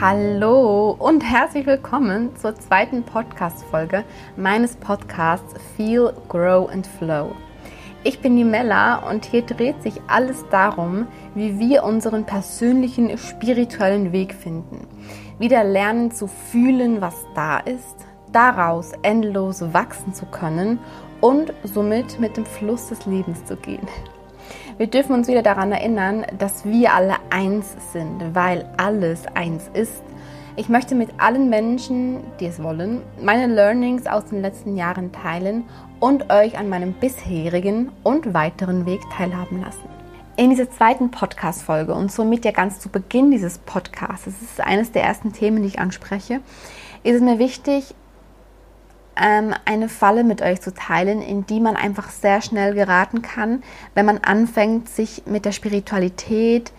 Hallo und herzlich willkommen zur zweiten Podcast-Folge meines Podcasts Feel, Grow and Flow. Ich bin die Mella und hier dreht sich alles darum, wie wir unseren persönlichen spirituellen Weg finden. Wieder lernen zu fühlen, was da ist, daraus endlos wachsen zu können und somit mit dem Fluss des Lebens zu gehen. Wir dürfen uns wieder daran erinnern, dass wir alle eins sind, weil alles eins ist. Ich möchte mit allen Menschen, die es wollen, meine Learnings aus den letzten Jahren teilen und euch an meinem bisherigen und weiteren Weg teilhaben lassen. In dieser zweiten Podcast-Folge und somit ja ganz zu Beginn dieses Podcasts, das ist eines der ersten Themen, die ich anspreche, ist es mir wichtig, ähm, eine Falle mit euch zu teilen, in die man einfach sehr schnell geraten kann, wenn man anfängt, sich mit der Spiritualität,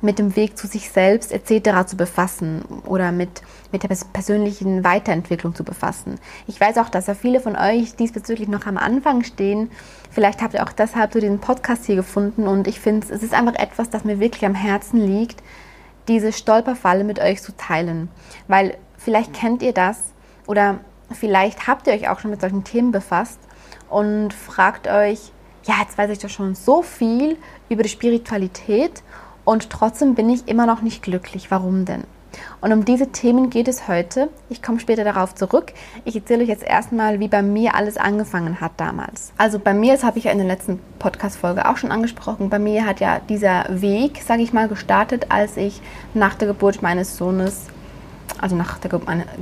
mit dem Weg zu sich selbst etc. zu befassen oder mit, mit der persönlichen Weiterentwicklung zu befassen. Ich weiß auch, dass ja viele von euch diesbezüglich noch am Anfang stehen. Vielleicht habt ihr auch deshalb so den Podcast hier gefunden und ich finde, es ist einfach etwas, das mir wirklich am Herzen liegt, diese Stolperfalle mit euch zu teilen. Weil vielleicht kennt ihr das oder Vielleicht habt ihr euch auch schon mit solchen Themen befasst und fragt euch, ja, jetzt weiß ich doch schon so viel über die Spiritualität und trotzdem bin ich immer noch nicht glücklich. Warum denn? Und um diese Themen geht es heute. Ich komme später darauf zurück. Ich erzähle euch jetzt erstmal, wie bei mir alles angefangen hat damals. Also bei mir, das habe ich ja in der letzten Podcast-Folge auch schon angesprochen, bei mir hat ja dieser Weg, sage ich mal, gestartet, als ich nach der Geburt meines Sohnes, also nach der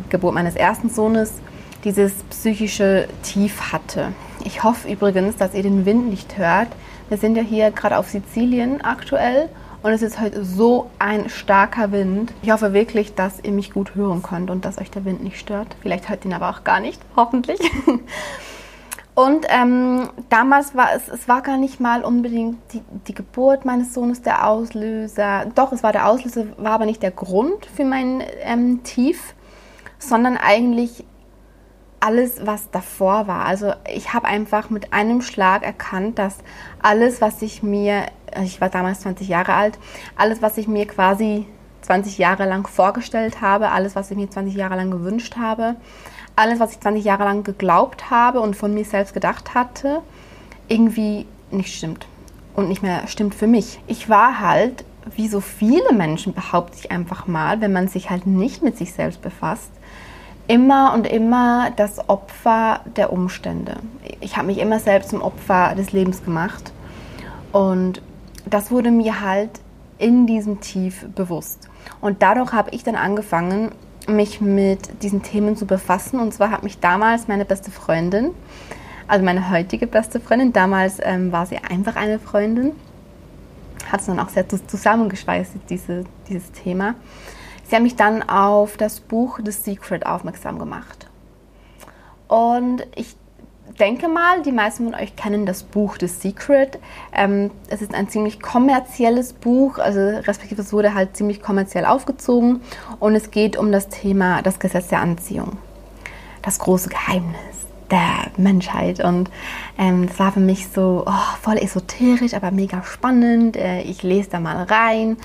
Geburt meines ersten Sohnes, dieses psychische Tief hatte. Ich hoffe übrigens, dass ihr den Wind nicht hört. Wir sind ja hier gerade auf Sizilien aktuell und es ist heute so ein starker Wind. Ich hoffe wirklich, dass ihr mich gut hören könnt und dass euch der Wind nicht stört. Vielleicht hört ihn aber auch gar nicht, hoffentlich. Und ähm, damals war es, es war gar nicht mal unbedingt die, die Geburt meines Sohnes der Auslöser. Doch, es war der Auslöser, war aber nicht der Grund für mein ähm, Tief, sondern eigentlich alles, was davor war. Also ich habe einfach mit einem Schlag erkannt, dass alles, was ich mir, ich war damals 20 Jahre alt, alles, was ich mir quasi 20 Jahre lang vorgestellt habe, alles, was ich mir 20 Jahre lang gewünscht habe, alles, was ich 20 Jahre lang geglaubt habe und von mir selbst gedacht hatte, irgendwie nicht stimmt und nicht mehr stimmt für mich. Ich war halt, wie so viele Menschen behaupte ich einfach mal, wenn man sich halt nicht mit sich selbst befasst, immer und immer das Opfer der Umstände. Ich habe mich immer selbst zum Opfer des Lebens gemacht. Und das wurde mir halt in diesem Tief bewusst. Und dadurch habe ich dann angefangen, mich mit diesen Themen zu befassen. Und zwar hat mich damals meine beste Freundin, also meine heutige beste Freundin, damals ähm, war sie einfach eine Freundin, hat es dann auch sehr zusammengeschweißt, diese, dieses Thema. Sie haben mich dann auf das Buch The Secret aufmerksam gemacht. Und ich denke mal, die meisten von euch kennen das Buch The Secret. Ähm, es ist ein ziemlich kommerzielles Buch, also respektive es wurde halt ziemlich kommerziell aufgezogen und es geht um das Thema das Gesetz der Anziehung. Das große Geheimnis der Menschheit und ähm, das war für mich so oh, voll esoterisch, aber mega spannend. Äh, ich lese da mal rein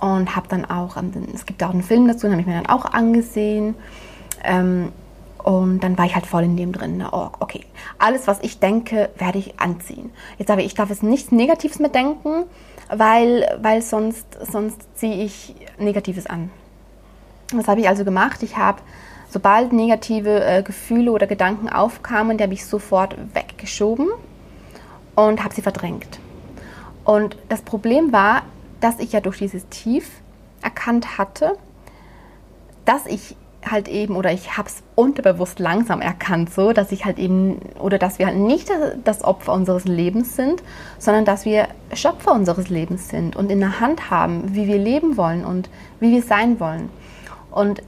und habe dann auch, es gibt auch einen Film dazu, den habe ich mir dann auch angesehen. Ähm, und dann war ich halt voll in dem drin. Ne? Oh, okay, alles, was ich denke, werde ich anziehen. Jetzt aber ich darf es nichts Negatives mehr denken, weil, weil sonst, sonst ziehe ich Negatives an. Was habe ich also gemacht? Ich habe, sobald negative äh, Gefühle oder Gedanken aufkamen, die habe ich sofort weggeschoben und habe sie verdrängt. Und das Problem war, dass ich ja durch dieses Tief erkannt hatte, dass ich halt eben, oder ich habe es unterbewusst langsam erkannt, so, dass ich halt eben, oder dass wir halt nicht das Opfer unseres Lebens sind, sondern dass wir Schöpfer unseres Lebens sind und in der Hand haben, wie wir leben wollen und wie wir sein wollen. Und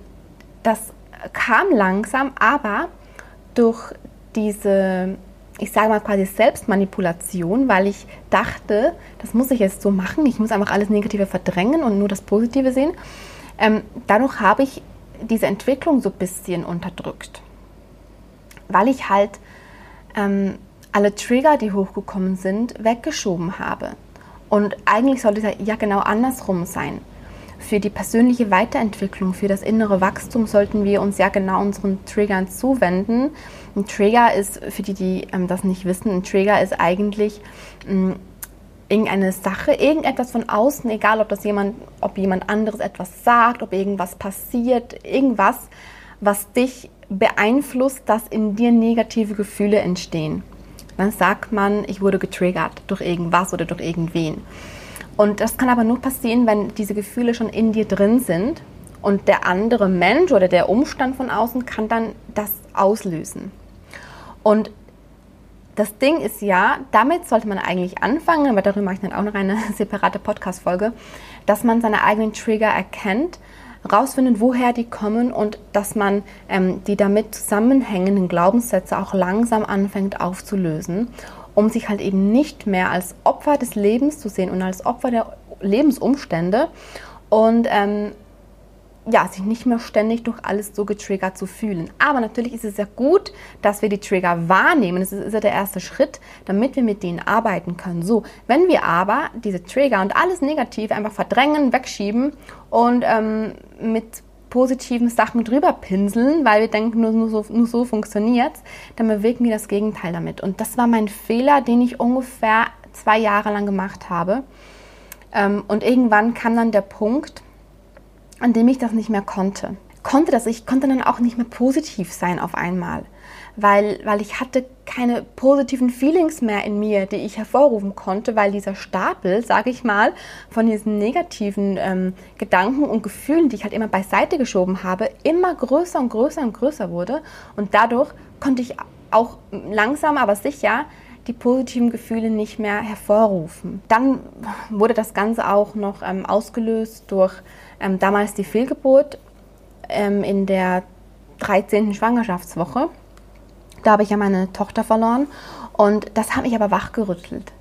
das kam langsam, aber durch diese ich sage mal quasi Selbstmanipulation, weil ich dachte, das muss ich jetzt so machen, ich muss einfach alles Negative verdrängen und nur das Positive sehen. Ähm, dadurch habe ich diese Entwicklung so ein bisschen unterdrückt. weil ich halt ähm, alle Trigger, die hochgekommen sind, weggeschoben habe. Und eigentlich sollte es ja genau andersrum sein. Für die persönliche Weiterentwicklung, für das innere Wachstum sollten wir uns ja genau unseren Triggern zuwenden. Ein Trigger ist, für die, die ähm, das nicht wissen, ein Trigger ist eigentlich ähm, irgendeine Sache, irgendetwas von außen, egal ob das jemand, ob jemand anderes etwas sagt, ob irgendwas passiert, irgendwas, was dich beeinflusst, dass in dir negative Gefühle entstehen. Dann sagt man, ich wurde getriggert durch irgendwas oder durch irgendwen. Und das kann aber nur passieren, wenn diese Gefühle schon in dir drin sind und der andere Mensch oder der Umstand von außen kann dann das auslösen. Und das Ding ist ja, damit sollte man eigentlich anfangen, aber darüber mache ich dann auch noch eine separate Podcast-Folge, dass man seine eigenen Trigger erkennt, rausfindet, woher die kommen und dass man ähm, die damit zusammenhängenden Glaubenssätze auch langsam anfängt aufzulösen um sich halt eben nicht mehr als Opfer des Lebens zu sehen und als Opfer der Lebensumstände und ähm, ja, sich nicht mehr ständig durch alles so getriggert zu fühlen. Aber natürlich ist es ja gut, dass wir die Trigger wahrnehmen. Das ist ja der erste Schritt, damit wir mit denen arbeiten können. So, wenn wir aber diese Trigger und alles Negative einfach verdrängen, wegschieben und ähm, mit positiven Sachen drüber pinseln, weil wir denken, nur, nur so, nur so funktioniert dann bewegen wir das Gegenteil damit. Und das war mein Fehler, den ich ungefähr zwei Jahre lang gemacht habe. Ähm, und irgendwann kam dann der Punkt, an dem ich das nicht mehr konnte. Konnte das, ich konnte dann auch nicht mehr positiv sein auf einmal weil, weil ich hatte keine positiven Feelings mehr in mir, die ich hervorrufen konnte, weil dieser Stapel, sage ich mal, von diesen negativen ähm, Gedanken und Gefühlen, die ich halt immer beiseite geschoben habe, immer größer und größer und größer wurde. Und dadurch konnte ich auch langsam, aber sicher die positiven Gefühle nicht mehr hervorrufen. Dann wurde das Ganze auch noch ähm, ausgelöst durch ähm, damals die Fehlgeburt ähm, in der 13. Schwangerschaftswoche. Da habe ich ja meine Tochter verloren und das hat mich aber wachgerüttelt.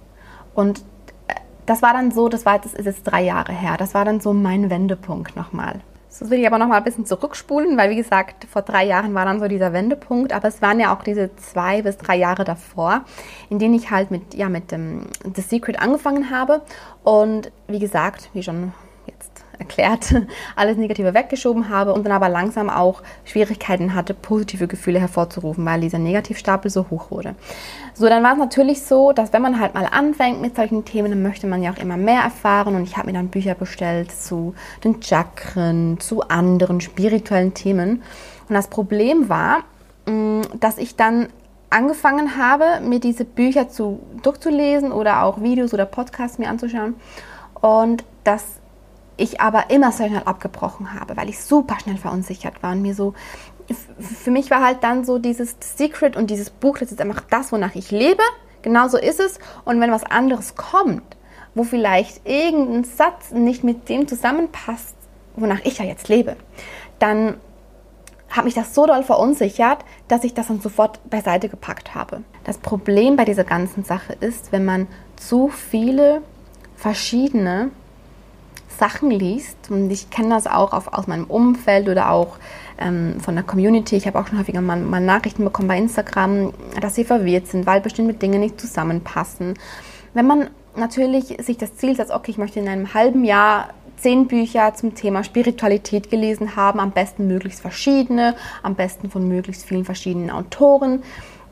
Und äh, das war dann so, das war das ist jetzt drei Jahre her, das war dann so mein Wendepunkt nochmal. So will ich aber nochmal ein bisschen zurückspulen, weil wie gesagt, vor drei Jahren war dann so dieser Wendepunkt, aber es waren ja auch diese zwei bis drei Jahre davor, in denen ich halt mit, ja, mit dem The Secret angefangen habe. Und wie gesagt, wie schon erklärt, alles Negative weggeschoben habe und dann aber langsam auch Schwierigkeiten hatte, positive Gefühle hervorzurufen, weil dieser Negativstapel so hoch wurde. So, dann war es natürlich so, dass wenn man halt mal anfängt mit solchen Themen, dann möchte man ja auch immer mehr erfahren und ich habe mir dann Bücher bestellt zu den Chakren, zu anderen spirituellen Themen. Und das Problem war, mm, dass ich dann angefangen habe, mir diese Bücher zu, durchzulesen oder auch Videos oder Podcasts mir anzuschauen und das ich aber immer sehr schnell abgebrochen habe, weil ich super schnell verunsichert war und mir so, für mich war halt dann so dieses Secret und dieses Buch, das ist einfach das, wonach ich lebe, genauso ist es und wenn was anderes kommt, wo vielleicht irgendein Satz nicht mit dem zusammenpasst, wonach ich ja jetzt lebe, dann hat mich das so doll verunsichert, dass ich das dann sofort beiseite gepackt habe. Das Problem bei dieser ganzen Sache ist, wenn man zu viele verschiedene Sachen liest, und ich kenne das auch auf, aus meinem Umfeld oder auch ähm, von der Community, ich habe auch schon häufiger mal, mal, Nachrichten bekommen bei Instagram, dass sie verwirrt sind, weil bestimmte Dinge nicht zusammenpassen. Wenn man natürlich sich das Ziel setzt, okay, ich möchte in einem halben Jahr zehn Bücher zum Thema Spiritualität gelesen haben, am besten möglichst verschiedene, am besten von möglichst vielen verschiedenen Autoren,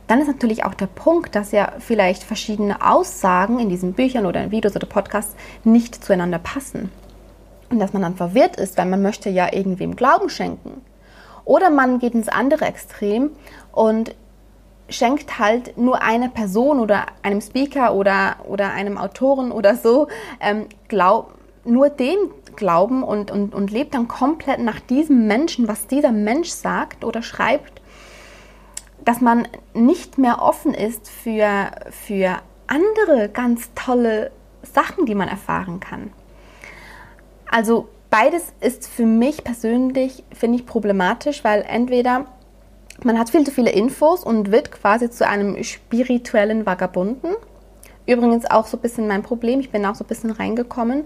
dann ist natürlich auch der Punkt, dass ja vielleicht verschiedene Aussagen in diesen Büchern oder in Videos oder Podcasts nicht zueinander passen. Und dass man dann verwirrt ist, weil man möchte ja irgendwem Glauben schenken. Oder man geht ins andere Extrem und schenkt halt nur einer Person oder einem Speaker oder, oder einem Autoren oder so ähm, glaub, nur dem Glauben und, und, und lebt dann komplett nach diesem Menschen, was dieser Mensch sagt oder schreibt, dass man nicht mehr offen ist für, für andere ganz tolle Sachen, die man erfahren kann. Also beides ist für mich persönlich, finde ich, problematisch, weil entweder man hat viel zu viele Infos und wird quasi zu einem spirituellen Vagabunden. Übrigens auch so ein bisschen mein Problem, ich bin auch so ein bisschen reingekommen,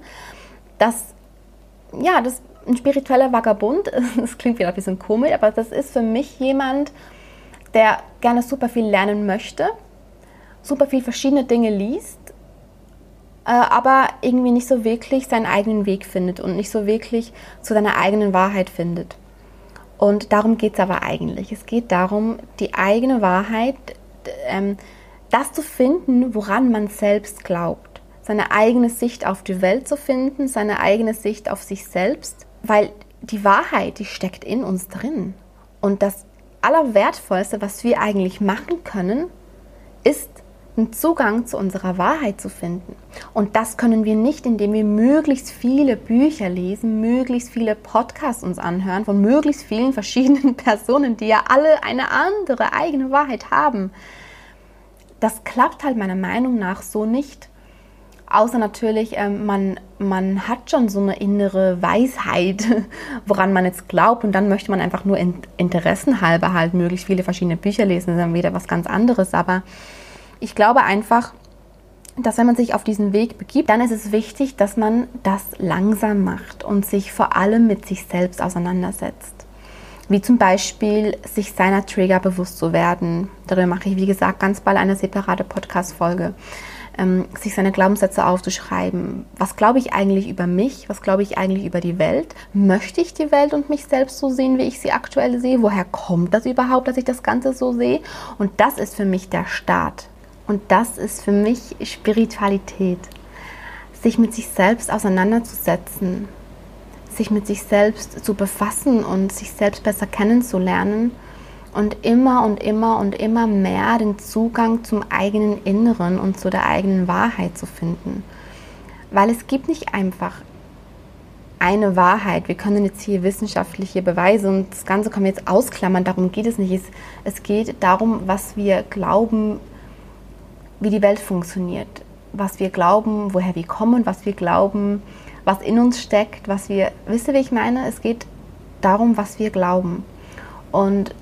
dass, ja, das ein spiritueller Vagabund, das klingt wieder ein bisschen komisch, aber das ist für mich jemand, der gerne super viel lernen möchte, super viel verschiedene Dinge liest, aber irgendwie nicht so wirklich seinen eigenen Weg findet und nicht so wirklich zu seiner eigenen Wahrheit findet. Und darum geht es aber eigentlich. Es geht darum, die eigene Wahrheit, ähm, das zu finden, woran man selbst glaubt. Seine eigene Sicht auf die Welt zu finden, seine eigene Sicht auf sich selbst. Weil die Wahrheit, die steckt in uns drin. Und das Allerwertvollste, was wir eigentlich machen können, ist einen Zugang zu unserer Wahrheit zu finden. Und das können wir nicht, indem wir möglichst viele Bücher lesen, möglichst viele Podcasts uns anhören von möglichst vielen verschiedenen Personen, die ja alle eine andere eigene Wahrheit haben. Das klappt halt meiner Meinung nach so nicht. Außer natürlich, ähm, man, man hat schon so eine innere Weisheit, woran man jetzt glaubt und dann möchte man einfach nur in, interessenhalber halt möglichst viele verschiedene Bücher lesen, das ist dann wieder was ganz anderes. Aber ich glaube einfach, dass wenn man sich auf diesen Weg begibt, dann ist es wichtig, dass man das langsam macht und sich vor allem mit sich selbst auseinandersetzt. Wie zum Beispiel sich seiner Trigger bewusst zu werden. Darüber mache ich, wie gesagt, ganz bald eine separate Podcast-Folge. Ähm, sich seine Glaubenssätze aufzuschreiben. Was glaube ich eigentlich über mich? Was glaube ich eigentlich über die Welt? Möchte ich die Welt und mich selbst so sehen, wie ich sie aktuell sehe? Woher kommt das überhaupt, dass ich das Ganze so sehe? Und das ist für mich der Start und das ist für mich Spiritualität. Sich mit sich selbst auseinanderzusetzen, sich mit sich selbst zu befassen und sich selbst besser kennenzulernen und immer und immer und immer mehr den Zugang zum eigenen Inneren und zu der eigenen Wahrheit zu finden. Weil es gibt nicht einfach eine Wahrheit. Wir können jetzt hier wissenschaftliche Beweise und das Ganze können wir jetzt ausklammern, darum geht es nicht. Es, es geht darum, was wir glauben, wie die Welt funktioniert, was wir glauben, woher wir kommen, was wir glauben, was in uns steckt, was wir, wisst ihr, wie ich meine? Es geht darum, was wir glauben. Und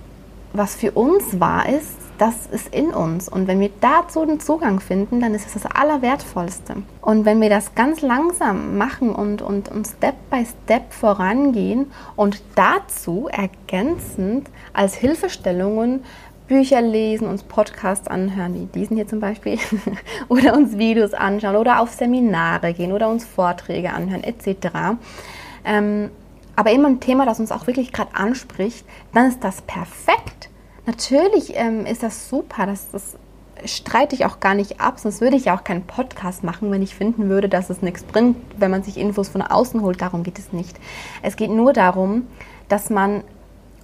was für uns wahr ist, das ist in uns. Und wenn wir dazu den Zugang finden, dann ist es das Allerwertvollste. Und wenn wir das ganz langsam machen und, und, und Step by Step vorangehen und dazu ergänzend als Hilfestellungen Bücher lesen, uns Podcasts anhören, wie diesen hier zum Beispiel, oder uns Videos anschauen oder auf Seminare gehen oder uns Vorträge anhören etc. Ähm, aber immer ein Thema, das uns auch wirklich gerade anspricht, dann ist das perfekt. Natürlich ähm, ist das super, das, das streite ich auch gar nicht ab, sonst würde ich ja auch keinen Podcast machen, wenn ich finden würde, dass es nichts bringt, wenn man sich Infos von außen holt. Darum geht es nicht. Es geht nur darum, dass man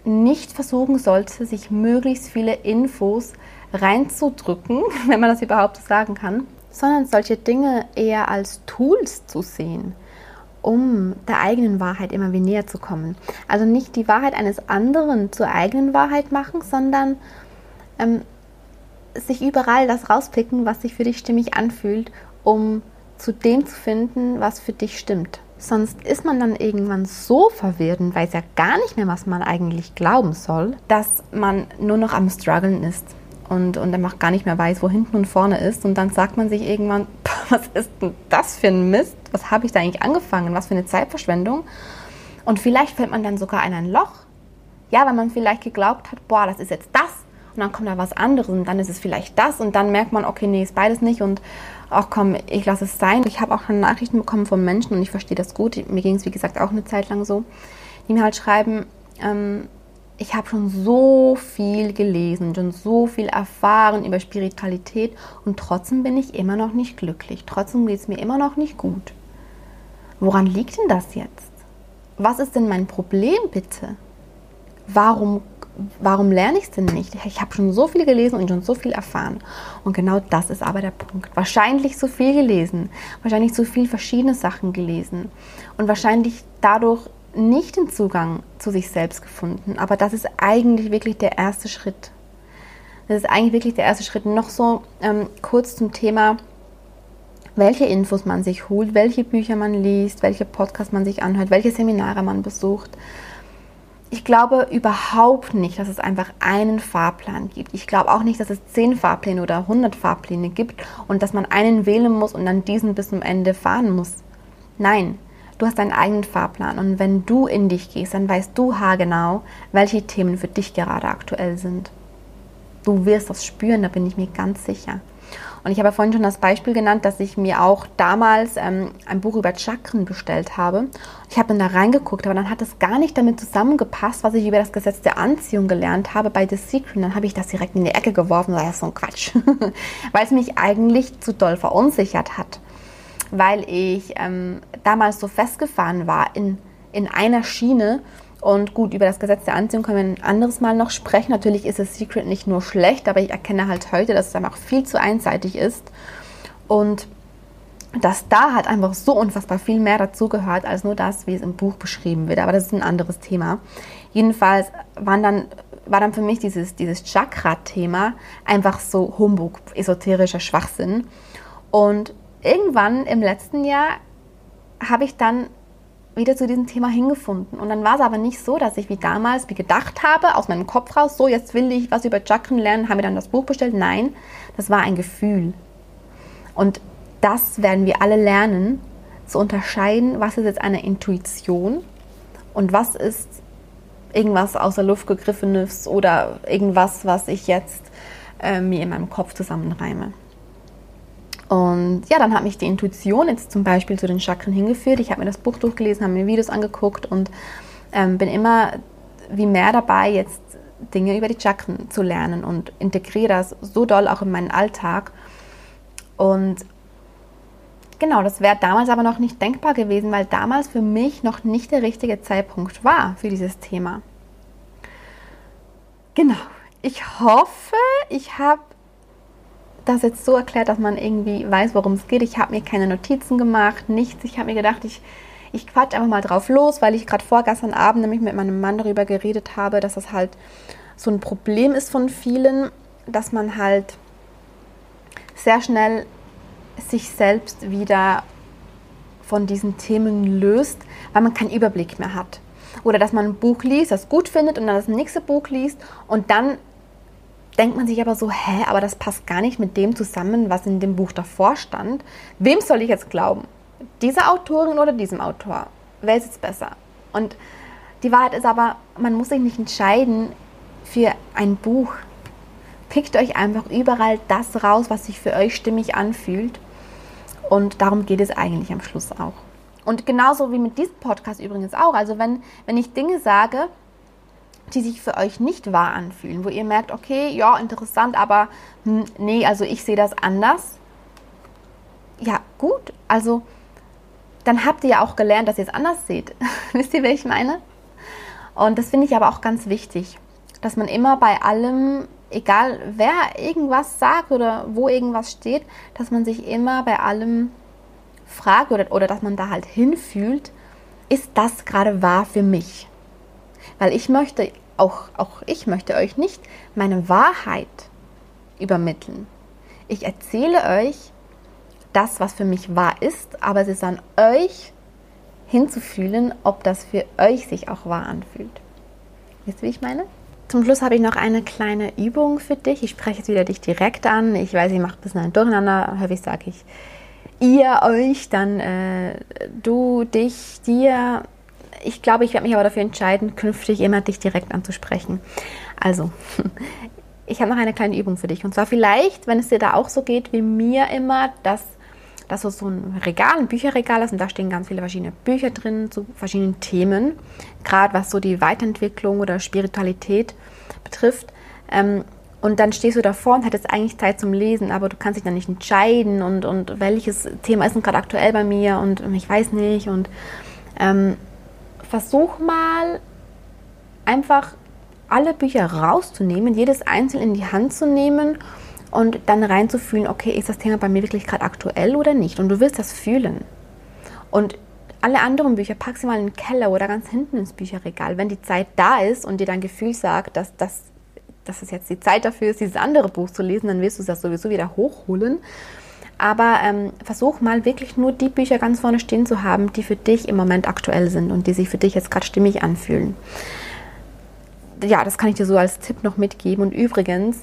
nicht versuchen sollte, sich möglichst viele Infos reinzudrücken, wenn man das überhaupt sagen kann, sondern solche Dinge eher als Tools zu sehen, um der eigenen Wahrheit immer wieder näher zu kommen. Also nicht die Wahrheit eines anderen zur eigenen Wahrheit machen, sondern ähm, sich überall das rauspicken, was sich für dich stimmig anfühlt, um zu dem zu finden, was für dich stimmt. Sonst ist man dann irgendwann so verwirrt und weiß ja gar nicht mehr, was man eigentlich glauben soll, dass man nur noch am Struggeln ist und, und einfach gar nicht mehr weiß, wo hinten und vorne ist. Und dann sagt man sich irgendwann, was ist denn das für ein Mist? Was habe ich da eigentlich angefangen? Was für eine Zeitverschwendung? Und vielleicht fällt man dann sogar in ein Loch. Ja, weil man vielleicht geglaubt hat, boah, das ist jetzt das und dann kommt da was anderes und dann ist es vielleicht das und dann merkt man, okay, nee, ist beides nicht und ach komm, ich lasse es sein. Ich habe auch schon Nachrichten bekommen von Menschen und ich verstehe das gut. Mir ging es, wie gesagt, auch eine Zeit lang so, die mir halt schreiben, ähm, ich habe schon so viel gelesen, schon so viel erfahren über Spiritualität und trotzdem bin ich immer noch nicht glücklich. Trotzdem geht es mir immer noch nicht gut. Woran liegt denn das jetzt? Was ist denn mein Problem bitte? Warum warum lerne ich es denn nicht? Ich habe schon so viel gelesen und schon so viel erfahren. Und genau das ist aber der Punkt. Wahrscheinlich so viel gelesen, wahrscheinlich so viel verschiedene Sachen gelesen und wahrscheinlich dadurch nicht den Zugang zu sich selbst gefunden. Aber das ist eigentlich wirklich der erste Schritt. Das ist eigentlich wirklich der erste Schritt. Noch so ähm, kurz zum Thema, welche Infos man sich holt, welche Bücher man liest, welche Podcasts man sich anhört, welche Seminare man besucht ich glaube überhaupt nicht, dass es einfach einen Fahrplan gibt. Ich glaube auch nicht, dass es zehn Fahrpläne oder 100 Fahrpläne gibt und dass man einen wählen muss und dann diesen bis zum Ende fahren muss. Nein, du hast deinen eigenen Fahrplan und wenn du in dich gehst, dann weißt du haargenau, welche Themen für dich gerade aktuell sind. du wirst das spüren, da bin ich mir ganz sicher. Und ich habe ja vorhin schon das Beispiel genannt, dass ich mir auch damals ähm, ein Buch über Chakren bestellt habe. Ich habe dann da reingeguckt, aber dann hat es gar nicht damit zusammengepasst, was ich über das Gesetz der Anziehung gelernt habe bei The Secret. Und dann habe ich das direkt in die Ecke geworfen. Das ist so ein Quatsch. Weil es mich eigentlich zu doll verunsichert hat. Weil ich ähm, damals so festgefahren war in, in einer Schiene und gut, über das Gesetz der Anziehung können wir ein anderes Mal noch sprechen. Natürlich ist das Secret nicht nur schlecht, aber ich erkenne halt heute, dass es einfach viel zu einseitig ist. Und dass da halt einfach so unfassbar viel mehr dazugehört, als nur das, wie es im Buch beschrieben wird. Aber das ist ein anderes Thema. Jedenfalls waren dann, war dann für mich dieses, dieses Chakra-Thema einfach so Humbug, esoterischer Schwachsinn. Und irgendwann im letzten Jahr habe ich dann wieder zu diesem Thema hingefunden. Und dann war es aber nicht so, dass ich wie damals wie gedacht habe, aus meinem Kopf raus, so jetzt will ich was über Chakren lernen, habe mir dann das Buch bestellt. Nein, das war ein Gefühl. Und das werden wir alle lernen, zu unterscheiden, was ist jetzt eine Intuition und was ist irgendwas aus der Luft gegriffenes oder irgendwas, was ich jetzt äh, mir in meinem Kopf zusammenreime. Und ja, dann hat mich die Intuition jetzt zum Beispiel zu den Chakren hingeführt. Ich habe mir das Buch durchgelesen, habe mir Videos angeguckt und ähm, bin immer wie mehr dabei, jetzt Dinge über die Chakren zu lernen und integriere das so doll auch in meinen Alltag. Und genau, das wäre damals aber noch nicht denkbar gewesen, weil damals für mich noch nicht der richtige Zeitpunkt war für dieses Thema. Genau. Ich hoffe, ich habe das jetzt so erklärt, dass man irgendwie weiß, worum es geht. Ich habe mir keine Notizen gemacht, nichts. Ich habe mir gedacht, ich, ich quatsch einfach mal drauf los, weil ich gerade vorgestern Abend nämlich mit meinem Mann darüber geredet habe, dass das halt so ein Problem ist von vielen, dass man halt sehr schnell sich selbst wieder von diesen Themen löst, weil man keinen Überblick mehr hat. Oder dass man ein Buch liest, das gut findet und dann das nächste Buch liest und dann denkt man sich aber so, hä, aber das passt gar nicht mit dem zusammen, was in dem Buch davor stand. Wem soll ich jetzt glauben? Dieser Autorin oder diesem Autor? Wer ist jetzt besser? Und die Wahrheit ist aber, man muss sich nicht entscheiden für ein Buch. Pickt euch einfach überall das raus, was sich für euch stimmig anfühlt. Und darum geht es eigentlich am Schluss auch. Und genauso wie mit diesem Podcast übrigens auch. Also wenn, wenn ich Dinge sage, die sich für euch nicht wahr anfühlen, wo ihr merkt, okay, ja, interessant, aber hm, nee, also ich sehe das anders. Ja, gut, also dann habt ihr ja auch gelernt, dass ihr es anders seht. Wisst ihr, wer ich meine? Und das finde ich aber auch ganz wichtig, dass man immer bei allem, egal wer irgendwas sagt oder wo irgendwas steht, dass man sich immer bei allem fragt oder, oder dass man da halt hinfühlt, ist das gerade wahr für mich? Weil ich möchte auch, auch ich möchte euch nicht meine Wahrheit übermitteln. Ich erzähle euch das, was für mich wahr ist, aber es ist an euch hinzufühlen, ob das für euch sich auch wahr anfühlt. Wisst ihr, wie ich meine? Zum Schluss habe ich noch eine kleine Übung für dich. Ich spreche jetzt wieder dich direkt an. Ich weiß, ich mache ein bisschen ein Durcheinander. Häufig sage ich ihr, euch, dann äh, du, dich, dir ich glaube, ich werde mich aber dafür entscheiden, künftig immer dich direkt anzusprechen. Also, ich habe noch eine kleine Übung für dich. Und zwar vielleicht, wenn es dir da auch so geht wie mir immer, dass, dass so ein Regal, ein Bücherregal ist und da stehen ganz viele verschiedene Bücher drin zu verschiedenen Themen, gerade was so die Weiterentwicklung oder Spiritualität betrifft. Ähm, und dann stehst du davor und hattest eigentlich Zeit zum Lesen, aber du kannst dich dann nicht entscheiden und, und welches Thema ist denn gerade aktuell bei mir und, und ich weiß nicht und ähm, versuch mal einfach alle Bücher rauszunehmen, jedes einzeln in die Hand zu nehmen und dann reinzufühlen, okay, ist das Thema bei mir wirklich gerade aktuell oder nicht? Und du wirst das fühlen. Und alle anderen Bücher pack sie mal in den Keller oder ganz hinten ins Bücherregal. Wenn die Zeit da ist und dir dein Gefühl sagt, dass, dass, dass es jetzt die Zeit dafür ist, dieses andere Buch zu lesen, dann wirst du das sowieso wieder hochholen. Aber ähm, versuch mal wirklich nur die Bücher ganz vorne stehen zu haben, die für dich im Moment aktuell sind und die sich für dich jetzt gerade stimmig anfühlen. Ja, das kann ich dir so als Tipp noch mitgeben. Und übrigens,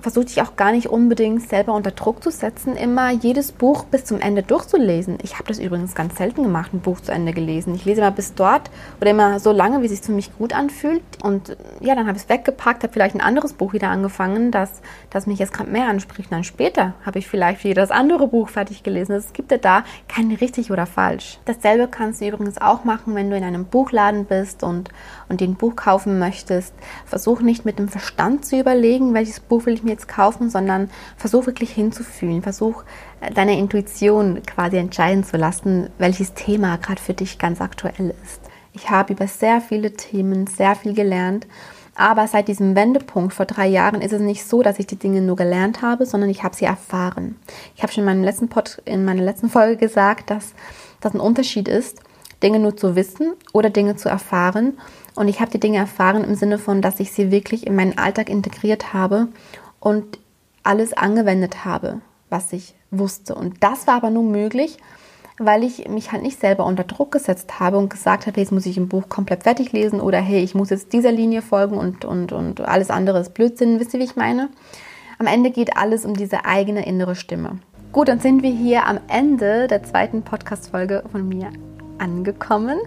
versuche dich auch gar nicht unbedingt selber unter Druck zu setzen, immer jedes Buch bis zum Ende durchzulesen. Ich habe das übrigens ganz selten gemacht, ein Buch zu Ende gelesen. Ich lese immer bis dort oder immer so lange, wie es sich für mich gut anfühlt. Und ja, dann habe ich es weggepackt, habe vielleicht ein anderes Buch wieder angefangen, das, das mich jetzt gerade mehr anspricht. Und dann später habe ich vielleicht wieder das andere Buch fertig gelesen. Es gibt ja da kein richtig oder falsch. Dasselbe kannst du übrigens auch machen, wenn du in einem Buchladen bist und, und den Buch kaufen möchtest. Versuch nicht mit dem Verstand zu überlegen, welches Buch will ich mir jetzt kaufen, sondern versuch wirklich hinzufühlen. Versuch äh, deine Intuition quasi entscheiden zu lassen, welches Thema gerade für dich ganz aktuell ist. Ich habe über sehr viele Themen sehr viel gelernt. Aber seit diesem Wendepunkt vor drei Jahren ist es nicht so, dass ich die Dinge nur gelernt habe, sondern ich habe sie erfahren. Ich habe schon in, meinem letzten Pod, in meiner letzten Folge gesagt, dass das ein Unterschied ist, Dinge nur zu wissen oder Dinge zu erfahren. Und ich habe die Dinge erfahren im Sinne von, dass ich sie wirklich in meinen Alltag integriert habe und alles angewendet habe, was ich wusste. Und das war aber nur möglich, weil ich mich halt nicht selber unter Druck gesetzt habe und gesagt habe, hey, jetzt muss ich ein Buch komplett fertig lesen oder hey, ich muss jetzt dieser Linie folgen und, und, und alles andere ist Blödsinn. Wisst ihr, wie ich meine? Am Ende geht alles um diese eigene innere Stimme. Gut, dann sind wir hier am Ende der zweiten Podcast-Folge von mir angekommen.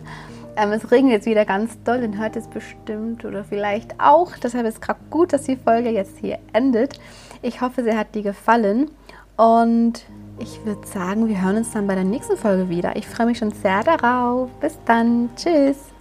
Ähm, es regnet jetzt wieder ganz doll, den hört es bestimmt oder vielleicht auch. Deshalb ist es gerade gut, dass die Folge jetzt hier endet. Ich hoffe, sie hat dir gefallen und ich würde sagen, wir hören uns dann bei der nächsten Folge wieder. Ich freue mich schon sehr darauf. Bis dann. Tschüss.